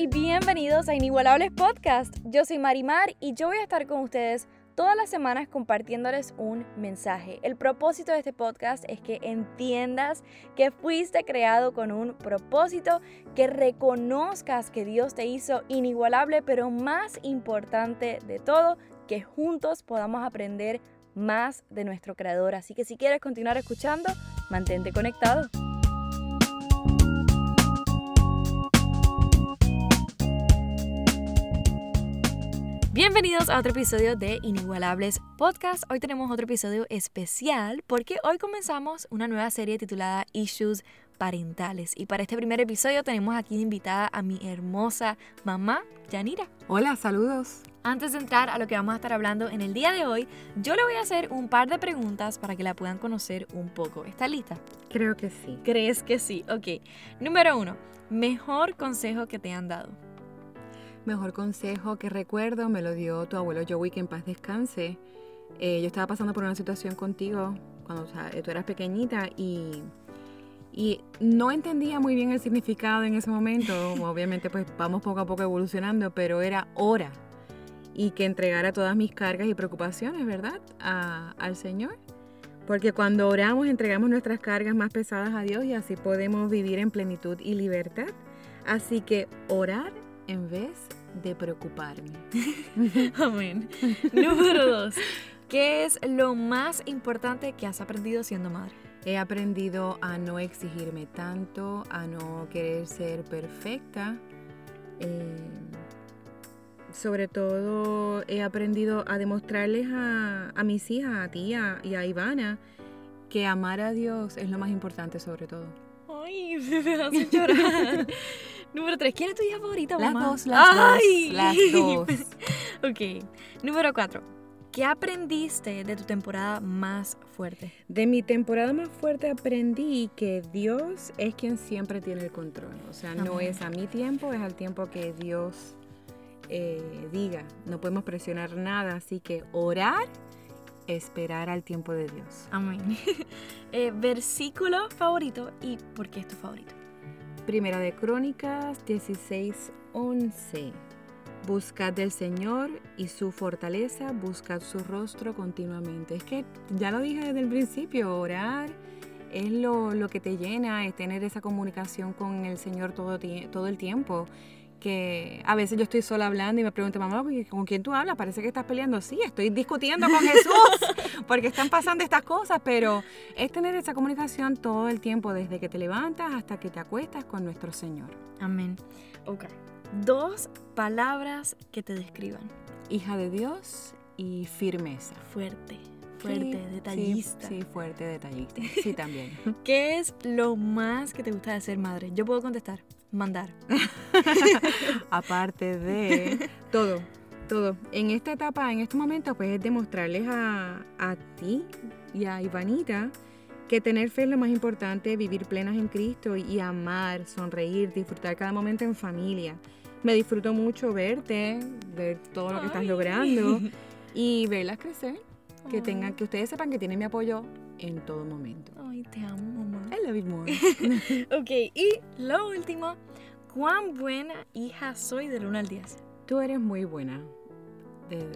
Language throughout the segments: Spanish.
y bienvenidos a Inigualables Podcast. Yo soy Marimar y yo voy a estar con ustedes todas las semanas compartiéndoles un mensaje. El propósito de este podcast es que entiendas que fuiste creado con un propósito, que reconozcas que Dios te hizo inigualable, pero más importante de todo, que juntos podamos aprender más de nuestro creador. Así que si quieres continuar escuchando, mantente conectado. Bienvenidos a otro episodio de Inigualables Podcast. Hoy tenemos otro episodio especial porque hoy comenzamos una nueva serie titulada Issues parentales. Y para este primer episodio tenemos aquí invitada a mi hermosa mamá, Yanira. Hola, saludos. Antes de entrar a lo que vamos a estar hablando en el día de hoy, yo le voy a hacer un par de preguntas para que la puedan conocer un poco. ¿Está lista? Creo que sí. ¿Crees que sí? Ok. Número uno, mejor consejo que te han dado. Mejor consejo que recuerdo me lo dio tu abuelo Joey, que en paz descanse. Eh, yo estaba pasando por una situación contigo cuando tú eras pequeñita y, y no entendía muy bien el significado en ese momento. Obviamente pues vamos poco a poco evolucionando, pero era hora y que entregara todas mis cargas y preocupaciones, ¿verdad? al Señor. Porque cuando oramos entregamos nuestras cargas más pesadas a Dios y así podemos vivir en plenitud y libertad. Así que orar en vez de preocuparme. Amén. Número dos. ¿Qué es lo más importante que has aprendido siendo madre? He aprendido a no exigirme tanto, a no querer ser perfecta. Eh, sobre todo he aprendido a demostrarles a, mis hijas, a ti y a Ivana, que amar a Dios es lo más importante sobre todo. Ay, me hace llorar. Número 3. ¿Quién es tu hija favorita, mamá? Las dos, las dos. Las dos. ok. Número 4. ¿Qué aprendiste de tu temporada más fuerte? De mi temporada más fuerte aprendí que Dios es quien siempre tiene el control. O sea, no es a mi tiempo, es al tiempo que Dios eh, diga. No podemos presionar nada, así que orar, esperar al tiempo de Dios. Amén. Eh, versículo favorito y por qué es tu favorito. Primera de Crónicas 16:11. Buscad del Señor y su fortaleza, buscad su rostro continuamente. Es que ya lo dije desde el principio, orar es lo, que te llena, es tener esa comunicación con el Señor todo, todo el tiempo que a veces yo estoy sola hablando y me pregunto, mamá, ¿con quién tú hablas? Parece que estás peleando. Sí, estoy discutiendo con Jesús porque están pasando estas cosas, pero es tener esa comunicación todo el tiempo, desde que te levantas hasta que te acuestas con nuestro Señor. Amén. Ok. Dos palabras que te describan. Hija de Dios y firmeza. Fuerte. Fuerte, detallista. Sí, sí, fuerte, detallista. Sí, también. ¿Qué es lo más que te gusta de ser madre? Yo puedo contestar mandar. Aparte de todo, todo. En esta etapa, en este momento, pues es demostrarles a, a ti y a Ivanita que tener fe es lo más importante, vivir plenas en Cristo y amar, sonreír, disfrutar cada momento en familia. Me disfruto mucho verte, ver todo lo que estás logrando y verlas crecer. Que tengan, que ustedes sepan que tienen mi apoyo en todo momento. Ay, te amo, mamá. I love you more. ok, y lo último, ¿cuán buena hija soy del 1 al 10? Tú eres muy buena.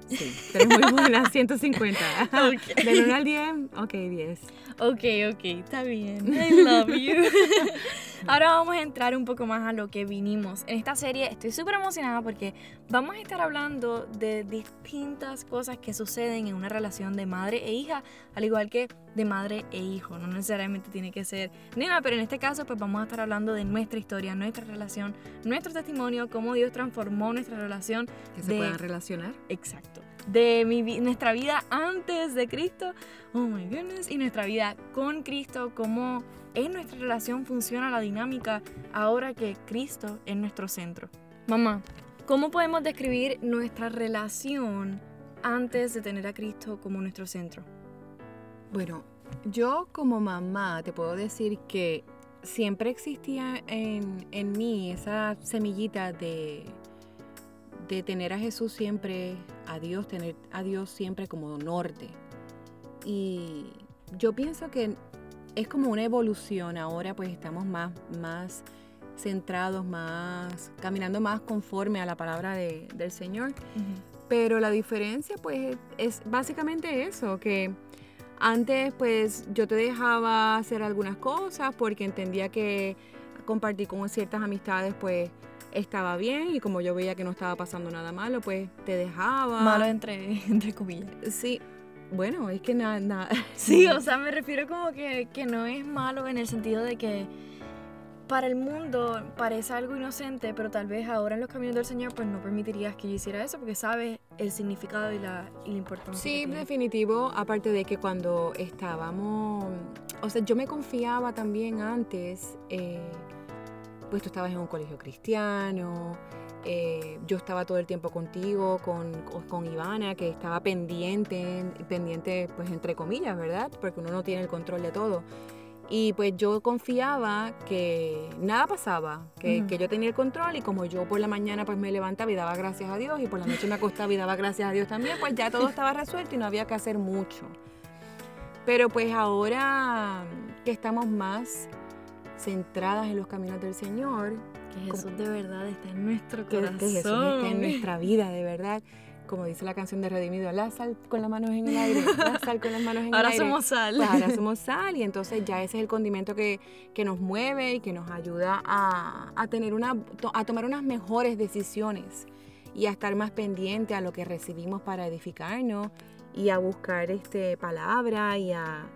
sí, eres muy buena, 150. Okay. Del 1 al 10, ok, 10. Ok, ok, está bien. I love you. Ahora vamos a entrar un poco más a lo que vinimos. En esta serie estoy súper emocionada porque vamos a estar hablando de distintas cosas que suceden en una relación de madre e hija, al igual que de madre e hijo. No necesariamente tiene que ser nada, pero en este caso pues vamos a estar hablando de nuestra historia, nuestra relación, nuestro testimonio, cómo Dios transformó nuestra relación. Que se puedan relacionar. Exacto de mi, nuestra vida antes de Cristo, oh my goodness, y nuestra vida con Cristo, cómo en nuestra relación funciona la dinámica ahora que Cristo es nuestro centro. Mamá, ¿cómo podemos describir nuestra relación antes de tener a Cristo como nuestro centro? Bueno, yo como mamá te puedo decir que siempre existía en, en mí esa semillita de de tener a Jesús siempre, a Dios, tener a Dios siempre como norte. Y yo pienso que es como una evolución. Ahora pues estamos más, más centrados, más, caminando más conforme a la palabra de, del Señor. Pero la diferencia pues es básicamente eso, que antes pues yo te dejaba hacer algunas cosas porque entendía que compartir con ciertas amistades pues estaba bien y como yo veía que no estaba pasando nada malo pues te dejaba. Malo entre, entre comillas. Sí, bueno, es que nada... nada. sí, o sea, me refiero como que, que no es malo en el sentido de que para el mundo parece algo inocente, pero tal vez ahora en los caminos del Señor pues no permitirías que yo hiciera eso porque sabes el significado y la, y la importancia. Sí, definitivo, aparte de que cuando estábamos, o sea, yo me confiaba también antes, eh, pues tú estabas en un colegio cristiano, eh, yo estaba todo el tiempo contigo, con, con Ivana, que estaba pendiente, pendiente pues entre comillas, ¿verdad? Porque uno no tiene el control de todo. Y pues yo confiaba que nada pasaba, que, que, yo tenía el control y como yo por la mañana pues me levantaba y daba gracias a Dios y por la noche me acostaba y daba gracias a Dios también, pues ya todo estaba resuelto y no había que hacer mucho. Pero pues ahora que estamos más centradas en los caminos del Señor, que Jesús de verdad está en nuestro corazón. Que, Jesús está en nuestra vida, de verdad como dice la canción de Redimido, la sal con las manos en el aire, la sal con las manos en el aire. Ahora somos sal. Pues ahora somos sal y entonces ya ese es el condimento que, que nos mueve y que nos ayuda a, a, tener una, a tomar unas mejores decisiones y a estar más pendiente a lo que recibimos para edificarnos y a buscar este, palabra y a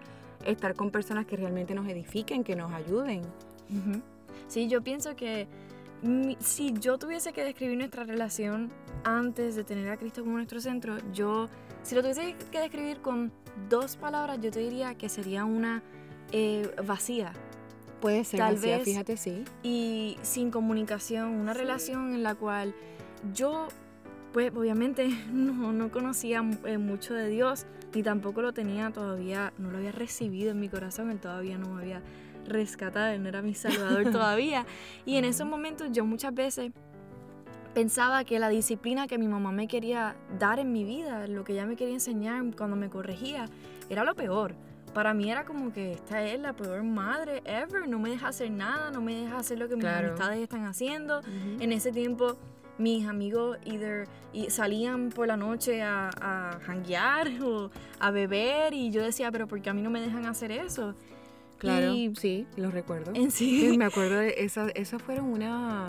estar con personas que realmente nos edifiquen, que nos ayuden. Sí, yo pienso que si yo tuviese que describir nuestra relación antes de tener a Cristo como nuestro centro, yo, si lo tuviese que describir con dos palabras, yo te diría que sería una eh, vacía. Puede ser Tal vacía, vez, fíjate, sí. Y sin comunicación, una relación en la cual yo, pues obviamente no, no conocía eh, mucho de Dios, ni tampoco lo tenía todavía, no lo había recibido en mi corazón, él todavía no me había rescatado, él no era mi salvador todavía. Y en esos momentos yo muchas veces pensaba que la disciplina que mi mamá me quería dar en mi vida, lo que ella me quería enseñar cuando me corregía, era lo peor. Para mí era como que esta es la peor madre ever, no me deja hacer nada, no me deja hacer lo que mis amistades están haciendo. En ese tiempo mis amigos either salían por la noche a, a hanguear o a beber y yo decía, pero ¿por qué a mí no me dejan hacer eso? Claro, sí, lo recuerdo. En sí. Me acuerdo de esas, esas fueron una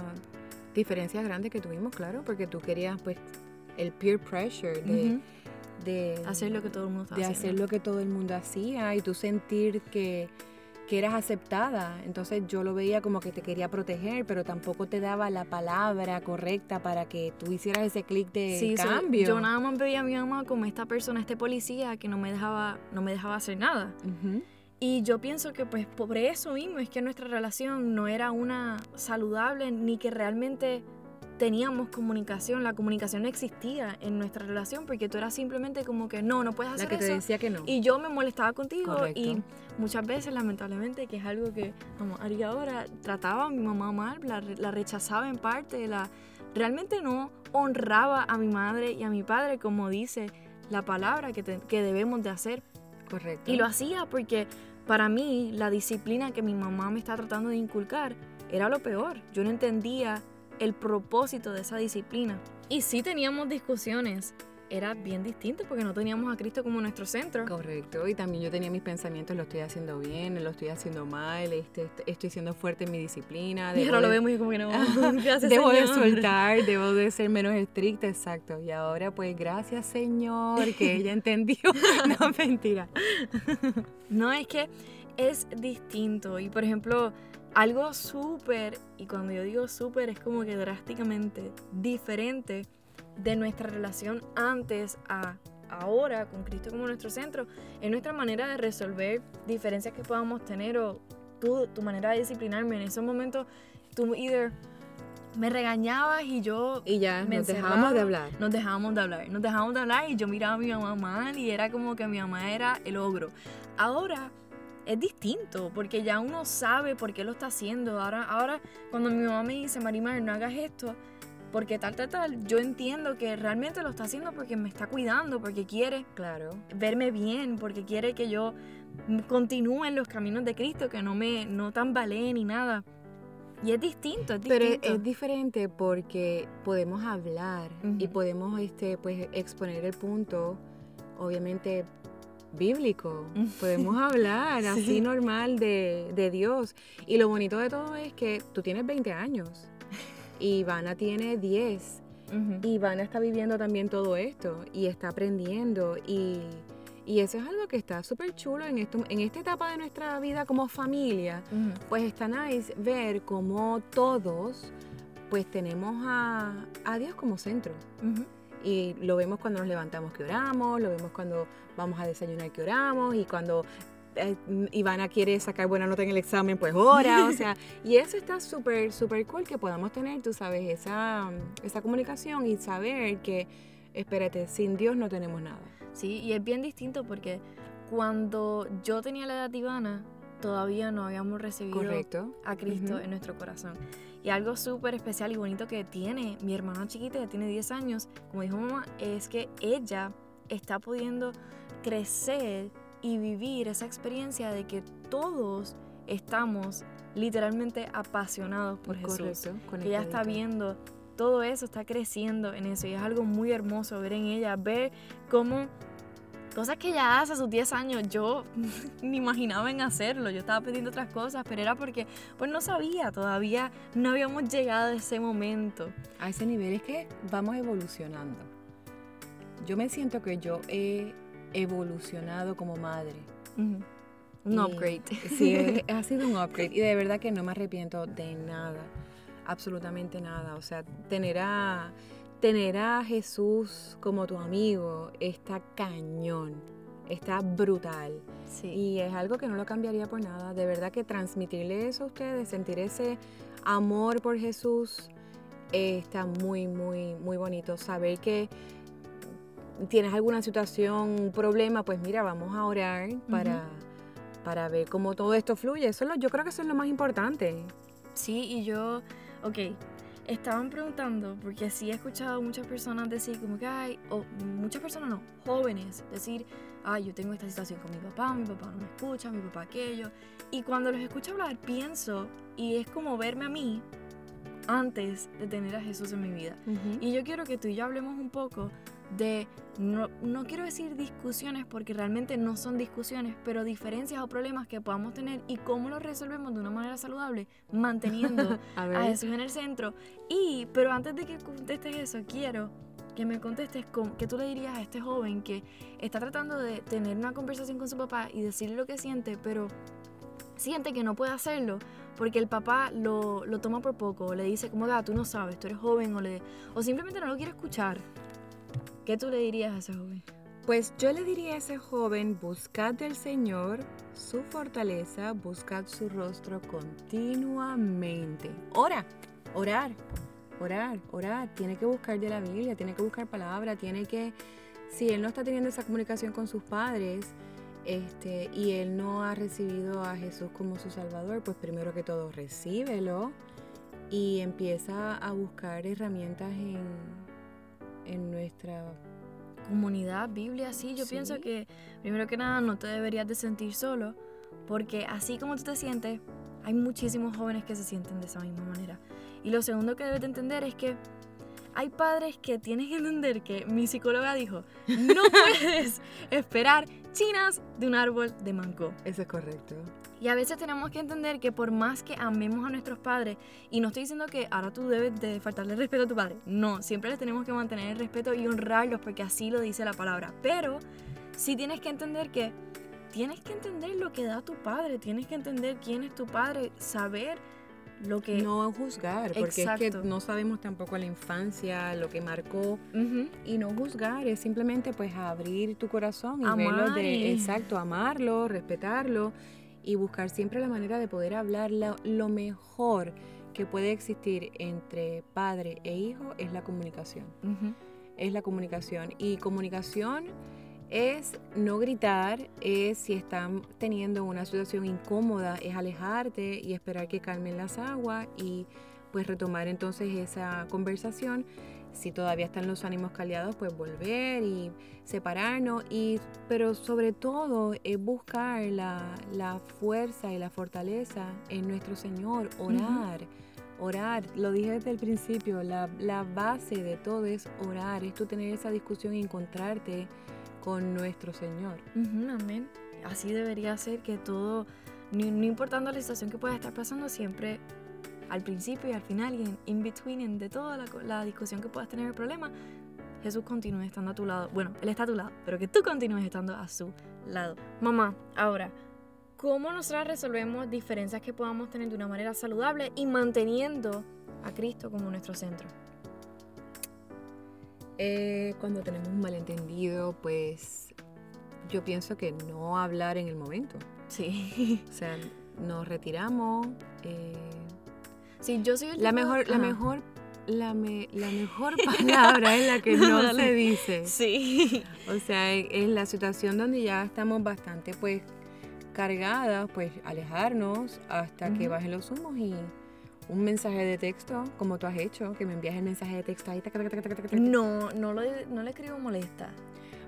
diferencias grandes que tuvimos, claro, porque tú querías pues el peer pressure de, de hacer lo que todo el mundo de hacer lo que todo el mundo hacía y tú sentir que, que eras aceptada. Entonces yo lo veía como que te quería proteger, pero tampoco te daba la palabra correcta para que tú hicieras ese clic de cambio. yo nada más veía a mi mamá como esta persona, este policía que no me dejaba, no me dejaba hacer nada. Y yo pienso que pues por eso mismo es que nuestra relación no era una saludable ni que realmente teníamos comunicación, la comunicación no existía en nuestra relación porque tú eras simplemente como que no, no puedes hacer la que te decía que no. Y yo me molestaba contigo y muchas veces lamentablemente, que es algo que vamos, haría ahora, trataba a mi mamá mal, la, la rechazaba en parte, la realmente no honraba a mi madre y a mi padre como dice la palabra que, que debemos de hacer. Correcto. Y lo hacía porque para mí, la disciplina que mi mamá me está tratando de inculcar era lo peor. Yo no entendía el propósito de esa disciplina. Y sí teníamos discusiones. Era bien distinto porque no teníamos a Cristo como nuestro centro. Correcto. Y también yo tenía mis pensamientos, lo estoy haciendo bien, lo estoy haciendo mal, este, estoy siendo fuerte en mi disciplina. Y ahora lo vemos como que no. Gracias, debo de soltar, debo de ser menos estricta, exacto. Y ahora pues gracias Señor que ella entendió. no, mentira. No, es que es distinto. Y por ejemplo, algo súper, y cuando yo digo súper es como que drásticamente diferente de nuestra relación antes a ahora con Cristo como nuestro centro, es nuestra manera de resolver diferencias que podamos tener o tu, tu manera de disciplinarme. En esos momentos, tú either me regañabas y yo y ya nos dejábamos de hablar. nos dejábamos de hablar nos dejábamos de hablar y yo miraba a mi mamá mal y era como que mi mamá era el ogro. Ahora es distinto porque ya uno sabe por qué lo está haciendo. Ahora ahora cuando mi mamá me dice Marimar no hagas esto porque tal, tal, tal, yo entiendo que realmente lo está haciendo porque me está cuidando, porque quiere claro. verme bien, porque quiere que yo continúe en los caminos de Cristo, que no me no tambalee ni nada. Y es distinto, es Pero distinto. es, es diferente porque podemos hablar y podemos este, pues, exponer el punto, obviamente bíblico. Podemos hablar Sí. así normal de, de Dios. Y lo bonito de todo es que tú tienes 20 años Ivana tiene 10. Ujú. Y Ivana está viviendo también todo esto y está aprendiendo y, y eso es algo que está súper chulo en, esto, en esta etapa de nuestra vida como familia. Pues está nice ver cómo todos pues tenemos a, a Dios como centro. Y lo vemos cuando nos levantamos que oramos, lo vemos cuando vamos a desayunar que oramos y cuando eh, Ivana quiere sacar buena nota en el examen, pues ora, o sea, y eso está súper, súper cool que podamos tener, tú sabes, esa, esa comunicación y saber que, espérate, sin Dios no tenemos nada. Sí, y es bien distinto porque cuando yo tenía la edad de Ivana, todavía no habíamos recibido Correcto. a Cristo en nuestro corazón. Y algo súper especial y bonito que tiene mi hermana chiquita, que tiene 10 años, como dijo mamá, es que ella está pudiendo crecer y vivir esa experiencia de que todos estamos literalmente apasionados por Jesús. Correcto. Que ella está viendo todo eso, está creciendo en eso y es algo muy hermoso ver en ella, ver cómo cosas que ella hace a sus 10 años, yo ni imaginaba en hacerlo, yo estaba pidiendo otras cosas, pero era porque pues no sabía, todavía no habíamos llegado a ese momento. A ese nivel es que vamos evolucionando. Yo me siento que yo he evolucionado como madre. Un Y- upgrade. Sí, ha sido un upgrade y de verdad que no me arrepiento de nada, absolutamente nada. O sea, tener a, tener a Jesús como tu amigo está cañón, está brutal. Sí. Y es algo que no lo cambiaría por nada. De verdad que transmitirle eso a ustedes, sentir ese amor por Jesús, eh, está muy, muy, muy bonito. Saber que tienes alguna situación, un problema, pues mira, vamos a orar para, para ver cómo todo esto fluye. Eso es lo- yo creo que eso es lo más importante. Sí, y yo, ok, estaban preguntando, porque sí he escuchado muchas personas decir como que, ay, o muchas personas no, jóvenes, decir, ay, yo tengo esta situación con mi papá, mi papá no me escucha, mi papá aquello. Y cuando los escucho hablar, pienso, y es como verme a mí antes de tener a Jesús en mi vida. Y yo quiero que tú y yo hablemos un poco de, no, no quiero decir discusiones porque realmente no son discusiones, pero diferencias o problemas que podamos tener y cómo los resolvemos de una manera saludable, manteniendo a a Jesús en el centro. Y, pero antes de que contestes eso, quiero que me contestes con qué tú le dirías a este joven que está tratando de tener una conversación con su papá y decirle lo que siente, pero siente que no puede hacerlo porque el papá lo, lo toma por poco, le dice como, ah, tú no sabes, tú eres joven, o, le, o simplemente no lo quiere escuchar. ¿Qué tú le dirías a ese joven? Pues yo le diría a ese joven, buscad del Señor su fortaleza, buscad su rostro continuamente. Ora, orar, orar, orar. Tiene que buscar de la Biblia, tiene que buscar palabra, tiene que, si él no está teniendo esa comunicación con sus padres, este, y él no ha recibido a Jesús como su Salvador, pues primero que todo recíbelo y empieza a buscar herramientas en, en nuestra Comunidad, Biblia, sí, yo Sí. pienso que primero que nada no te deberías de sentir solo, porque así como tú te sientes, hay muchísimos jóvenes que se sienten de esa misma manera. Y lo segundo que debes de entender es que hay padres que tienes que entender que mi psicóloga dijo, no puedes esperar chinas de un árbol de mango. Eso es correcto. Y a veces tenemos que entender que por más que amemos a nuestros padres, y no estoy diciendo que ahora tú debes de faltarle respeto a tu padre, no, siempre les tenemos que mantener el respeto y honrarlos porque así lo dice la palabra. Pero sí tienes que entender que tienes que entender lo que da tu padre, tienes que entender quién es tu padre, saber lo que... No juzgar, porque es que no sabemos tampoco la infancia, lo que marcó. Y no juzgar, es simplemente pues abrir tu corazón y verlo Amar de, y- exacto, amarlo, respetarlo y buscar siempre la manera de poder hablar lo, lo mejor que puede existir entre padre e hijo es la comunicación. Es la comunicación. Y comunicación es no gritar, es si están teniendo una situación incómoda, es alejarte y esperar que calmen las aguas y pues retomar entonces esa conversación. Si todavía están los ánimos caldeados, pues volver y separarnos. Y, pero sobre todo es buscar la, la fuerza y la fortaleza en nuestro Señor, orar, Orar, lo dije desde el principio, la, la base de todo es orar, es tú tener esa discusión y encontrarte con nuestro Señor. Ujú, amén. Así debería ser que todo, no, importando la situación que pueda estar pasando, siempre al principio y al final y en in between, en de toda la, la discusión que puedas tener el problema, Jesús continúe estando a tu lado. Bueno, Él está a tu lado, pero que tú continúes estando a su lado. Mamá, ahora, ¿cómo nosotras resolvemos diferencias que podamos tener de una manera saludable y manteniendo a Cristo como nuestro centro? Eh, cuando tenemos un malentendido, pues yo pienso que no hablar en el momento. Sí. O sea, nos retiramos. eh, Sí, yo soy el la mejor, la mejor, la, me- la mejor palabra es la que no Dale. se dice. Sí. O sea, en- en la situación donde ya estamos bastante pues cargadas, pues alejarnos hasta que bajen los humos y un mensaje de texto, como tú has hecho, que me envías el mensaje de texto ahí. taca, taca, taca. No, no, lo, no le escribo molesta.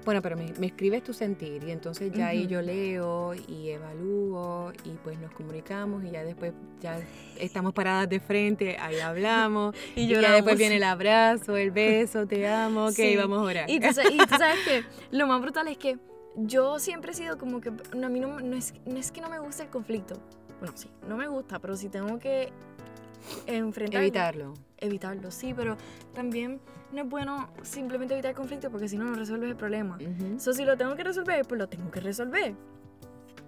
Bueno, pero me, me escribes tu sentir y entonces ya ahí Ujú. yo leo y evalúo y pues nos comunicamos y ya después ya estamos paradas de frente, ahí hablamos y, ya lloramos. después viene el abrazo, el beso, te amo, ok, Sí. vamos a orar. Y tú, y tú sabes que lo más brutal es que yo siempre he sido como que. no, a mí no, no es, no es que no me guste el conflicto. Bueno, sí, no me gusta, pero si tengo que enfrentarlo. Evitarlo. Evitarlo, sí, pero también no es bueno simplemente evitar el conflicto porque si no, no resuelves el problema. Ujú. So, si lo tengo que resolver, pues lo tengo que resolver.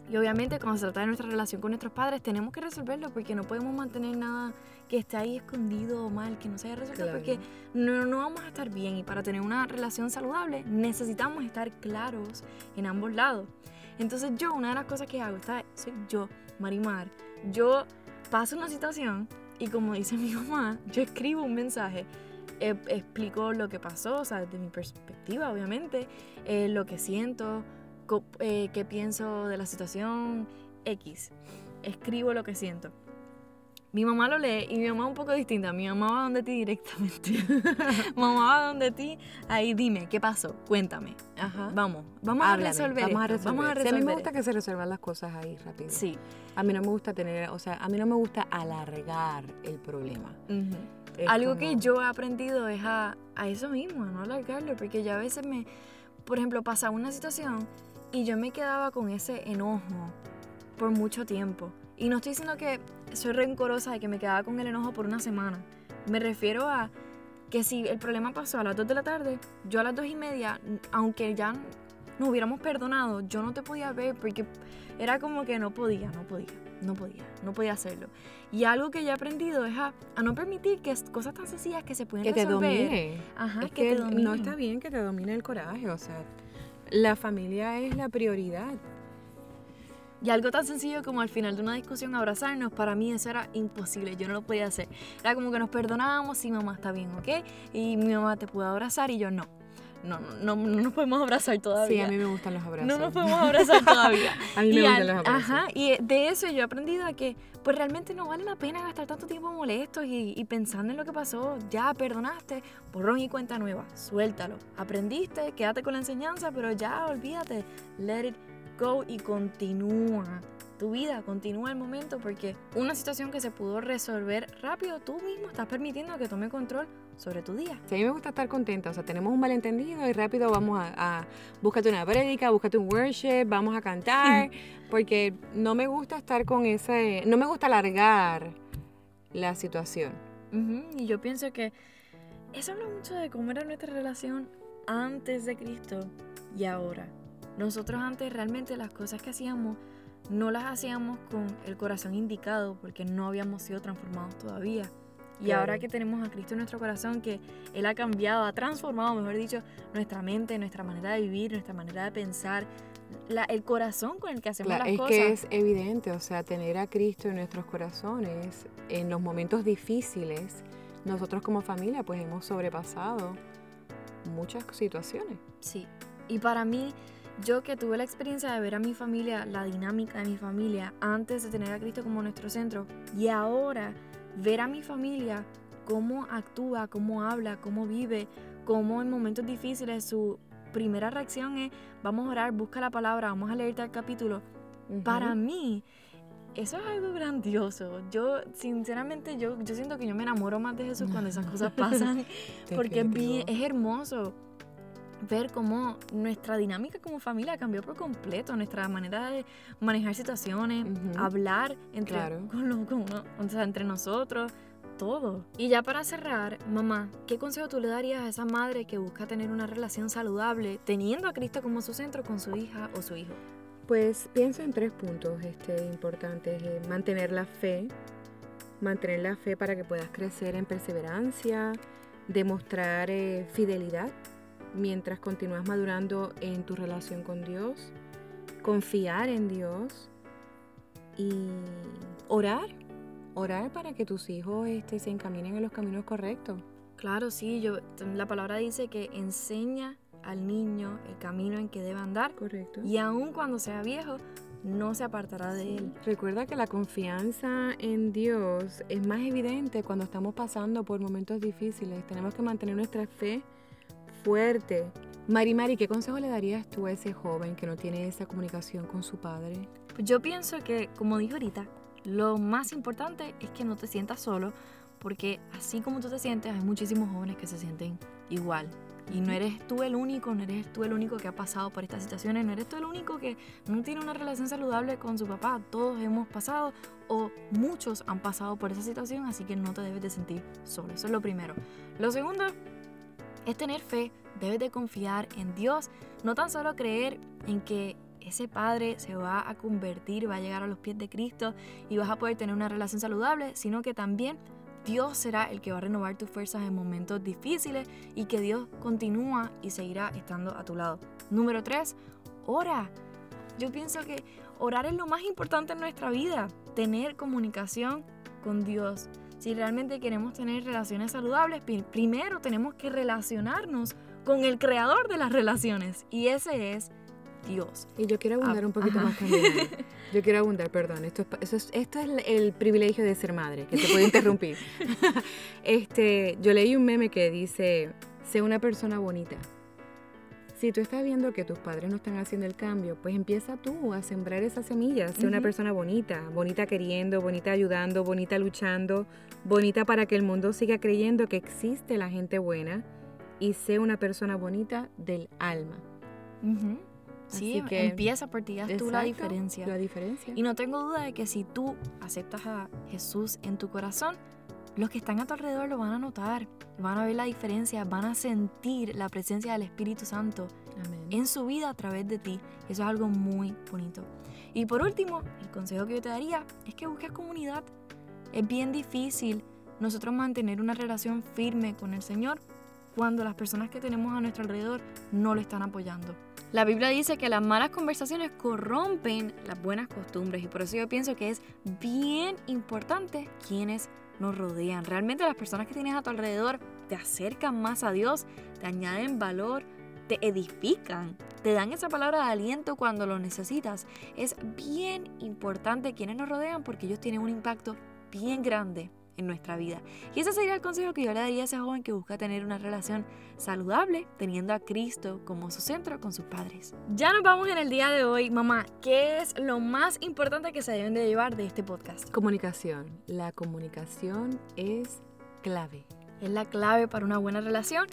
Y obviamente cuando se trata de nuestra relación con nuestros padres, tenemos que resolverlo porque no podemos mantener nada que esté ahí escondido o mal, que no se haya resuelto, Claro. porque no, no vamos a estar bien. Y para tener una relación saludable necesitamos estar claros en ambos lados. Entonces yo, una de las cosas que hago, esta soy yo, Marimar, yo paso una situación y como dice mi mamá, yo escribo un mensaje eh, explico lo que pasó, o sea, desde mi perspectiva, obviamente, eh, lo que siento, eh, qué pienso de la situación X. Escribo lo que siento. Mi mamá lo lee y mi mamá es un poco distinta. Mi mamá va donde ti directamente. mamá va donde ti. Ahí dime, ¿qué pasó? Cuéntame. Ajá. Vamos, vamos Háblame, a resolver. Vamos a resolver. Vamos a Sí, a mí me gusta que se resuelvan las cosas ahí rápido. Sí. A mí no me gusta tener, o sea, a mí no me gusta alargar el problema. Algo que yo he aprendido es a, a eso mismo, a no alargarlo, porque ya a veces me, por ejemplo, pasaba una situación y yo me quedaba con ese enojo por mucho tiempo. Y no estoy diciendo que soy rencorosa de que me quedaba con el enojo por una semana. Me refiero a que si el problema pasó a las 2 de la tarde, yo a las 2 y media, aunque ya nos hubiéramos perdonado, yo no te podía ver porque era como que no podía, no podía, no podía, no podía hacerlo. Y algo que ya he aprendido es a, a no permitir que cosas tan sencillas que se pueden Que te resolver. domine. Ajá, es que, que, te dominen. no está bien que te domine el coraje, o sea, la familia es la prioridad. Y algo tan sencillo como al final de una discusión abrazarnos, para mí eso era imposible, yo no lo podía hacer. Era como que nos perdonábamos, sí mamá está bien, ¿ok? Y mi mamá te pudo abrazar y yo no. No, no, no, no nos podemos abrazar Sí, todavía. a mí me gustan los abrazos. no nos podemos abrazar todavía. A mí me Y gustan al- los abrazos. Ajá, y de eso yo he aprendido a que pues realmente no vale la pena gastar tanto tiempo molestos y, y pensando en lo que pasó. Ya perdonaste, borrón y cuenta nueva, suéltalo. Aprendiste, quédate con la enseñanza, pero ya olvídate, let it go y continúa tu vida, continúa el momento porque una situación que se pudo resolver rápido, tú mismo estás permitiendo que tome control sobre tu día. Sí, a mí me gusta estar contenta, o sea, tenemos un malentendido y rápido vamos a, a búscate una prédica, búscate un worship, vamos a cantar, porque no me gusta estar con ese, no me gusta alargar la situación. Ujú, Y yo pienso que eso habla mucho de cómo era nuestra relación antes de Cristo y ahora. Nosotros antes realmente las cosas que hacíamos no las hacíamos con el corazón indicado porque no habíamos sido transformados todavía. Y Claro. ahora que tenemos a Cristo en nuestro corazón, que Él ha cambiado, ha transformado, mejor dicho, nuestra mente, nuestra manera de vivir, nuestra manera de pensar, la- el corazón con el que hacemos Claro, las es cosas. que es evidente, o sea, tener a Cristo en nuestros corazones, en los momentos difíciles, nosotros como familia pues hemos sobrepasado muchas situaciones. Sí. Y para mí, yo que tuve la experiencia de ver a mi familia, la dinámica de mi familia, antes de tener a Cristo como nuestro centro, y ahora ver a mi familia cómo actúa, cómo habla, cómo vive, cómo en momentos difíciles su primera reacción es, vamos a orar, busca la palabra, vamos a leerte el capítulo. Para mí, eso es algo grandioso. Yo, sinceramente, yo, yo siento que yo me enamoro más de Jesús cuando esas cosas pasan, porque es, bien, es hermoso ver cómo nuestra dinámica como familia cambió por completo, nuestra manera de manejar situaciones, hablar entre, con con, o sea, entre nosotros, todo. Y ya para cerrar, mamá, ¿qué consejo tú le darías a esa madre que busca tener una relación saludable teniendo a Cristo como su centro con su hija o su hijo? Pues pienso en tres puntos este, importantes. Eh, mantener la fe, mantener la fe para que puedas crecer en perseverancia, demostrar eh, fidelidad mientras continúas madurando en tu relación con Dios, confiar en Dios y orar, orar para que tus hijos este, se encaminen en los caminos correctos. Claro, sí, yo, la palabra dice que enseña al niño el camino en que debe andar. Correcto. Y aun cuando sea viejo, no se apartará de él. Recuerda que la confianza en Dios es más evidente cuando estamos pasando por momentos difíciles. Tenemos que mantener nuestra fe fuerte. Mari Mari, ¿qué consejo le darías tú a ese joven que no tiene esa comunicación con su padre? Pues yo pienso que, como dije ahorita, lo más importante es que no te sientas solo, porque así como tú te sientes, hay muchísimos jóvenes que se sienten igual. Y no eres tú el único, no eres tú el único que ha pasado por estas situaciones, no eres tú el único que no tiene una relación saludable con su papá. Todos hemos pasado o muchos han pasado por esa situación, así que no te debes de sentir solo. Eso es lo primero. Lo segundo es tener fe, debes de confiar en Dios, no tan solo creer en que ese padre se va a convertir, va a llegar a los pies de Cristo y vas a poder tener una relación saludable, sino que también Dios será el que va a renovar tus fuerzas en momentos difíciles y que Dios continúa y seguirá estando a tu lado. Número 3, ora. Yo pienso que orar es lo más importante en nuestra vida, tener comunicación con Dios. Si realmente queremos tener relaciones saludables, primero tenemos que relacionarnos con el creador de las relaciones y ese es Dios. Y yo quiero abundar ah, un poquito más también. Yo quiero abundar, perdón. Esto es, esto es el privilegio de ser madre, que te puede interrumpir. este, yo leí un meme que dice, sé una persona bonita. Si tú estás viendo que tus padres no están haciendo el cambio, pues empieza tú a sembrar esas semillas. Sé una persona bonita, bonita queriendo, bonita ayudando, bonita luchando, bonita para que el mundo siga creyendo que existe la gente buena y sé una persona bonita del alma. Sí, que, empieza por ti, haz tú la diferencia. La diferencia. Y no tengo duda de que si tú aceptas a Jesús en tu corazón, los que están a tu alrededor lo van a notar, van a ver la diferencia, van a sentir la presencia del Espíritu Santo en su vida a través de ti. Eso es algo muy bonito. Y por último, el consejo que yo te daría es que busques comunidad. Es bien difícil nosotros mantener una relación firme con el Señor cuando las personas que tenemos a nuestro alrededor no lo están apoyando. La Biblia dice que las malas conversaciones corrompen las buenas costumbres y por eso yo pienso que es bien importante quienes nos rodean. Realmente las personas que tienes a tu alrededor te acercan más a Dios, te añaden valor, te edifican, te dan esa palabra de aliento cuando lo necesitas. Es bien importante quienes nos rodean porque ellos tienen un impacto bien grande en nuestra vida. Y ese sería el consejo que yo le daría a ese joven que busca tener una relación saludable, teniendo a Cristo como su centro con sus padres. Ya nos vamos en el día de hoy, mamá. ¿Qué es lo más importante que se deben de llevar de este podcast? Comunicación. La comunicación es clave. Es la clave para una buena relación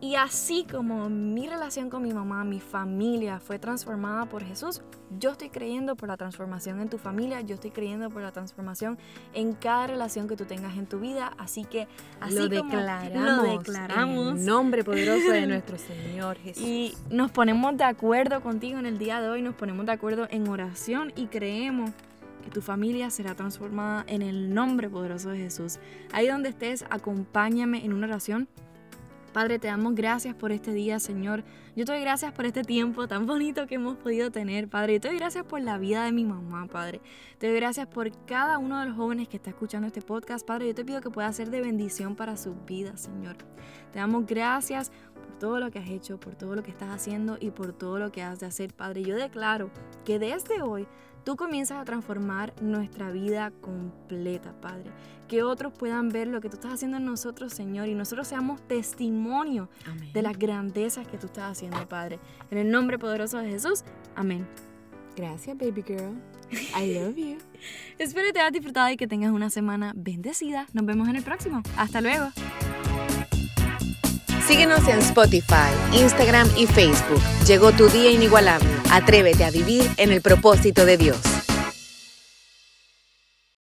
y así como mi relación con mi mamá, mi familia fue transformada por Jesús, yo estoy creyendo por la transformación en tu familia, yo estoy creyendo por la transformación en cada relación que tú tengas en tu vida. Así que así lo declaramos, lo declaramos. En nombre poderoso de nuestro Señor Jesús. Y nos ponemos de acuerdo contigo en el día de hoy, nos ponemos de acuerdo en oración y creemos que tu familia será transformada en el nombre poderoso de Jesús. Ahí donde estés, acompáñame en una oración Padre, te damos gracias por este día, Señor. Yo te doy gracias por este tiempo tan bonito que hemos podido tener, Padre. Yo te doy gracias por la vida de mi mamá, Padre. Te doy gracias por cada uno de los jóvenes que está escuchando este podcast, Padre. Yo te pido que pueda ser de bendición para sus vidas, Señor. Te damos gracias por todo lo que has hecho, por todo lo que estás haciendo y por todo lo que has de hacer, Padre. Yo declaro que desde hoy tú comienzas a transformar nuestra vida completa, Padre. Que otros puedan ver lo que tú estás haciendo en nosotros, Señor, y nosotros seamos testimonio de las grandezas que tú estás haciendo, Padre. En el nombre poderoso de Jesús, amén. Gracias, baby girl. I love you. Espero que te hayas disfrutado y que tengas una semana bendecida. Nos vemos en el próximo. Hasta luego. Síguenos en Spotify, Instagram y Facebook. Llegó tu día inigualable. Atrévete a vivir en el propósito de Dios.